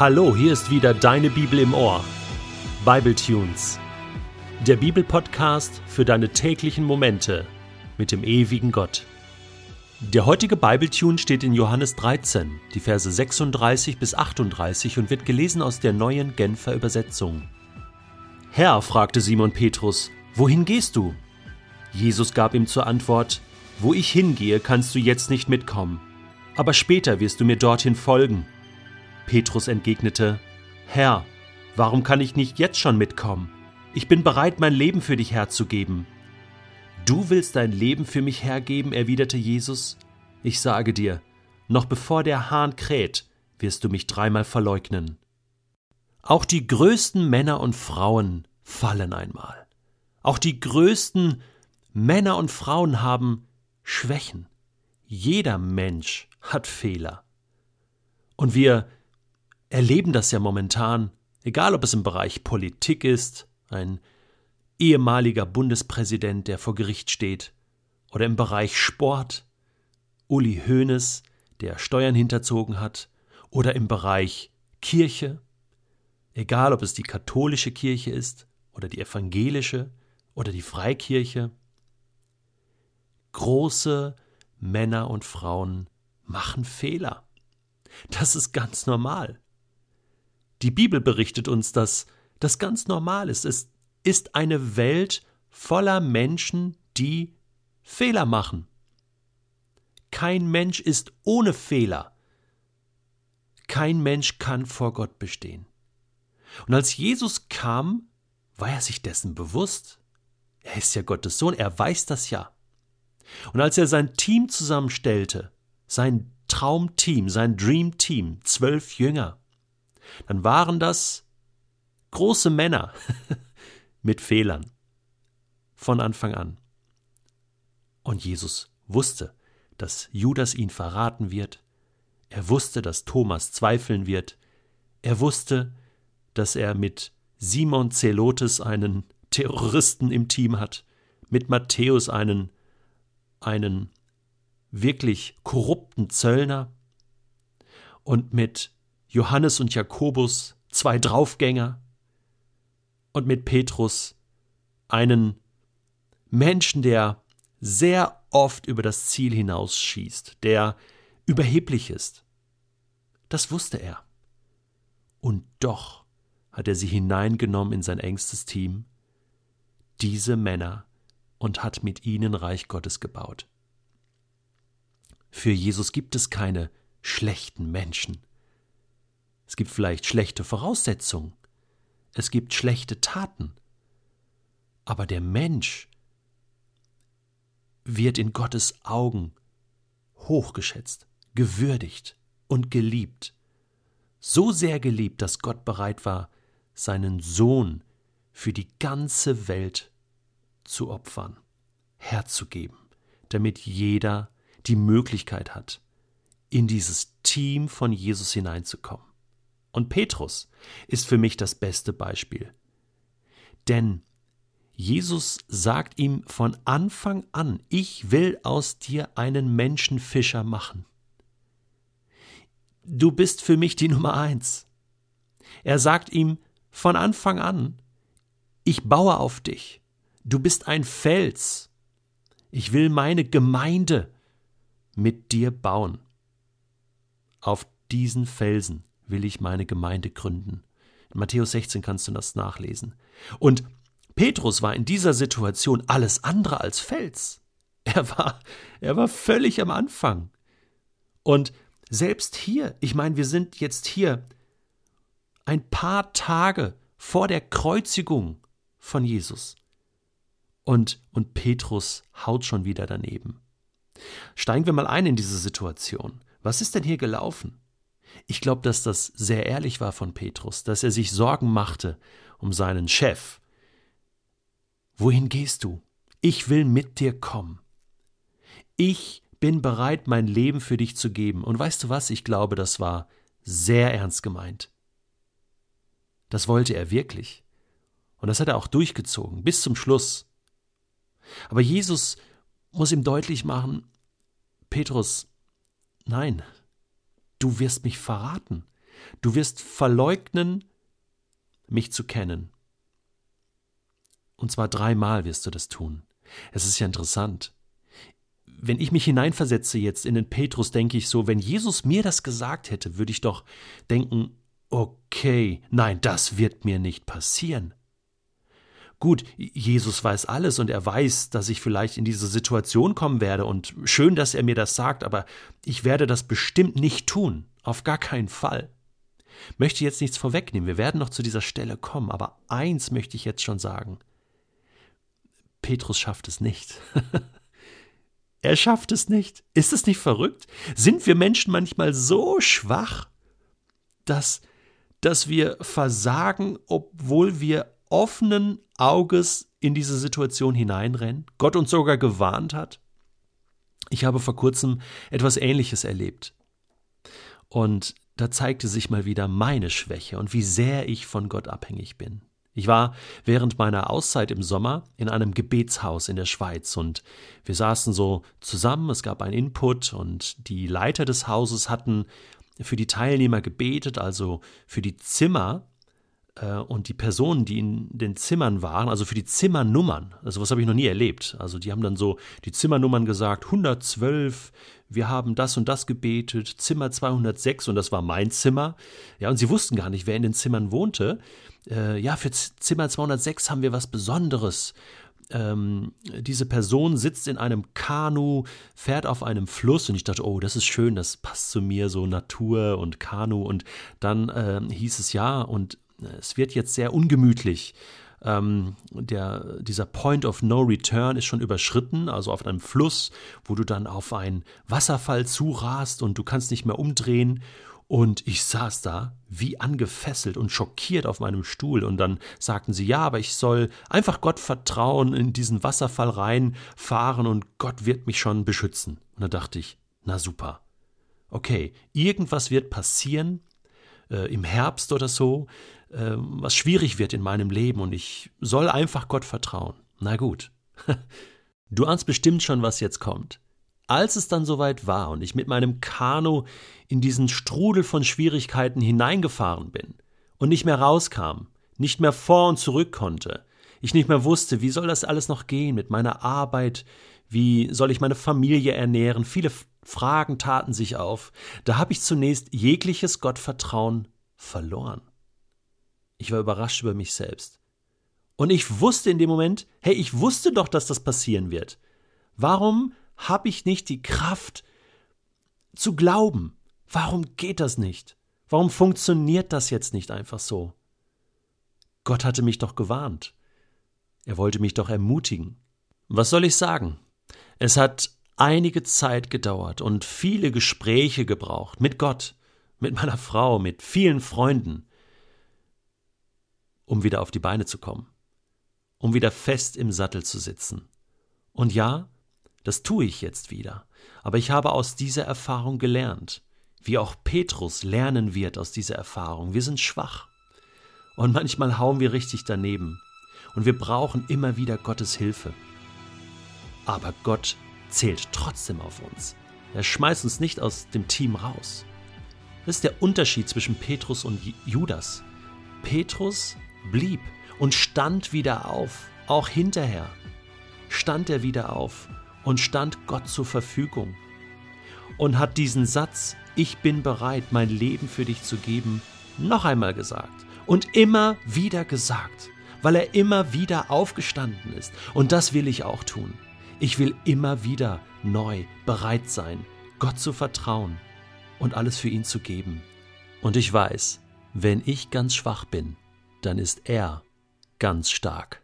Hallo, hier ist wieder deine Bibel im Ohr. Bible Tunes. Der Bibelpodcast für deine täglichen Momente mit dem ewigen Gott. Der heutige Bibletune steht in Johannes 13, die Verse 36 bis 38 und wird gelesen aus der neuen Genfer Übersetzung. Herr, fragte Simon Petrus, wohin gehst du? Jesus gab ihm zur Antwort, Wo ich hingehe, kannst du jetzt nicht mitkommen, aber später wirst du mir dorthin folgen. Petrus entgegnete, Herr, warum kann ich nicht jetzt schon mitkommen? Ich bin bereit, mein Leben für dich herzugeben. Du willst dein Leben für mich hergeben, erwiderte Jesus. Ich sage dir, noch bevor der Hahn kräht, wirst du mich dreimal verleugnen. Auch die größten Männer und Frauen fallen einmal. Auch die größten Männer und Frauen haben Schwächen. Jeder Mensch hat Fehler. Und wir erleben das ja momentan, egal ob es im Bereich Politik ist, ein ehemaliger Bundespräsident, der vor Gericht steht, oder im Bereich Sport, Uli Hoeneß, der Steuern hinterzogen hat, oder im Bereich Kirche, egal ob es die katholische Kirche ist oder die evangelische oder die Freikirche, große Männer und Frauen machen Fehler. Das ist ganz normal. Die Bibel berichtet uns, dass das ganz normal ist. Es ist eine Welt voller Menschen, die Fehler machen. Kein Mensch ist ohne Fehler. Kein Mensch kann vor Gott bestehen. Und als Jesus kam, war er sich dessen bewusst. Er ist ja Gottes Sohn, er weiß das ja. Und als er sein Team zusammenstellte, sein Traumteam, sein Dream Team, zwölf Jünger, dann waren das große Männer mit Fehlern von Anfang an. Und Jesus wusste, dass Judas ihn verraten wird, er wusste, dass Thomas zweifeln wird, er wusste, dass er mit Simon Zelotes einen Terroristen im Team hat, mit Matthäus einen einen wirklich korrupten Zöllner und mit Johannes und Jakobus zwei Draufgänger und mit Petrus einen Menschen, der sehr oft über das Ziel hinausschießt, der überheblich ist. Das wusste er. Und doch hat er sie hineingenommen in sein engstes Team, diese Männer, und hat mit ihnen Reich Gottes gebaut. Für Jesus gibt es keine schlechten Menschen. Es gibt vielleicht schlechte Voraussetzungen. Es gibt schlechte Taten. Aber der Mensch wird in Gottes Augen hochgeschätzt, gewürdigt und geliebt. So sehr geliebt, dass Gott bereit war, seinen Sohn für die ganze Welt zu opfern, herzugeben, damit jeder die Möglichkeit hat, in dieses Team von Jesus hineinzukommen. Und Petrus ist für mich das beste Beispiel. Denn Jesus sagt ihm von Anfang an, ich will aus dir einen Menschenfischer machen. Du bist für mich die Nummer eins. Er sagt ihm von Anfang an, ich baue auf dich. Du bist ein Fels. Ich will meine Gemeinde mit dir bauen. Auf diesen Felsen will ich meine Gemeinde gründen. In Matthäus 16 kannst du das nachlesen. Und Petrus war in dieser Situation alles andere als Fels. Er war, er war völlig am Anfang. Und selbst hier, ich meine, wir sind jetzt hier ein paar Tage vor der Kreuzigung von Jesus. Und, und Petrus haut schon wieder daneben. Steigen wir mal ein in diese Situation. Was ist denn hier gelaufen? Ich glaube, dass das sehr ehrlich war von Petrus, dass er sich Sorgen machte um seinen Chef. Wohin gehst du? Ich will mit dir kommen. Ich bin bereit, mein Leben für dich zu geben. Und weißt du was? Ich glaube, das war sehr ernst gemeint. Das wollte er wirklich. Und das hat er auch durchgezogen, bis zum Schluss. Aber Jesus muss ihm deutlich machen, Petrus, nein, du wirst mich verraten. Du wirst verleugnen, mich zu kennen. Und zwar dreimal wirst du das tun. Es ist ja interessant. Wenn ich mich hineinversetze jetzt in den Petrus, denke ich so, wenn Jesus mir das gesagt hätte, würde ich doch denken, okay, nein, das wird mir nicht passieren. Gut, Jesus weiß alles und er weiß, dass ich vielleicht in diese Situation kommen werde und schön, dass er mir das sagt, aber ich werde das bestimmt nicht tun, auf gar keinen Fall. Möchte jetzt nichts vorwegnehmen, wir werden noch zu dieser Stelle kommen, aber eins möchte ich jetzt schon sagen. Petrus schafft es nicht. er schafft es nicht. Ist es nicht verrückt? Sind wir Menschen manchmal so schwach, dass, dass wir versagen, obwohl wir offenen Auges in diese Situation hineinrennen, Gott uns sogar gewarnt hat. Ich habe vor kurzem etwas Ähnliches erlebt. Und da zeigte sich mal wieder meine Schwäche und wie sehr ich von Gott abhängig bin. Ich war während meiner Auszeit im Sommer in einem Gebetshaus in der Schweiz und wir saßen so zusammen, es gab einen Input und die Leiter des Hauses hatten für die Teilnehmer gebetet, also für die Zimmer und die Personen, die in den Zimmern waren, also für die Zimmernummern, also was habe ich noch nie erlebt. Also die haben dann so die Zimmernummern gesagt, 112, wir haben das und das gebetet, Zimmer 206 und das war mein Zimmer. Ja, und sie wussten gar nicht, wer in den Zimmern wohnte. Äh, ja, für Zimmer 206 haben wir was Besonderes. Ähm, diese Person sitzt in einem Kanu, fährt auf einem Fluss und ich dachte, oh, das ist schön, das passt zu mir, so Natur und Kanu. Und dann äh, hieß es ja, und es wird jetzt sehr ungemütlich. Ähm, der, dieser Point of No Return ist schon überschritten, also auf einem Fluss, wo du dann auf einen Wasserfall zurast und du kannst nicht mehr umdrehen. Und ich saß da wie angefesselt und schockiert auf meinem Stuhl. Und dann sagten sie, ja, aber ich soll einfach Gott vertrauen, in diesen Wasserfall reinfahren und Gott wird mich schon beschützen. Und da dachte ich, na super. Okay, irgendwas wird passieren, äh, im Herbst oder so, äh, was schwierig wird in meinem Leben und ich soll einfach Gott vertrauen. Na gut. Du ahnst bestimmt schon, was jetzt kommt. Als es dann soweit war und ich mit meinem Kanu in diesen Strudel von Schwierigkeiten hineingefahren bin und nicht mehr rauskam, nicht mehr vor und zurück konnte, ich nicht mehr wusste, wie soll das alles noch gehen mit meiner Arbeit, wie soll ich meine Familie ernähren, viele Fragen taten sich auf, da habe ich zunächst jegliches Gottvertrauen verloren. Ich war überrascht über mich selbst. Und ich wusste in dem Moment, hey, ich wusste doch, dass das passieren wird. Warum habe ich nicht die Kraft zu glauben? Warum geht das nicht? Warum funktioniert das jetzt nicht einfach so? Gott hatte mich doch gewarnt. Er wollte mich doch ermutigen. Was soll ich sagen? Es hat einige Zeit gedauert und viele Gespräche gebraucht mit Gott, mit meiner Frau, mit vielen Freunden, um wieder auf die Beine zu kommen, um wieder fest im Sattel zu sitzen. Und ja, das tue ich jetzt wieder, aber ich habe aus dieser Erfahrung gelernt, wie auch Petrus lernen wird aus dieser Erfahrung. Wir sind schwach und manchmal hauen wir richtig daneben und wir brauchen immer wieder Gottes Hilfe. Aber Gott zählt trotzdem auf uns. Er schmeißt uns nicht aus dem Team raus. Das ist der Unterschied zwischen Petrus und Judas. Petrus blieb und stand wieder auf, auch hinterher. Stand er wieder auf und stand Gott zur Verfügung und hat diesen Satz, ich bin bereit, mein Leben für dich zu geben, noch einmal gesagt und immer wieder gesagt, weil er immer wieder aufgestanden ist. Und das will ich auch tun. Ich will immer wieder neu bereit sein, Gott zu vertrauen und alles für ihn zu geben. Und ich weiß, wenn ich ganz schwach bin, dann ist er ganz stark.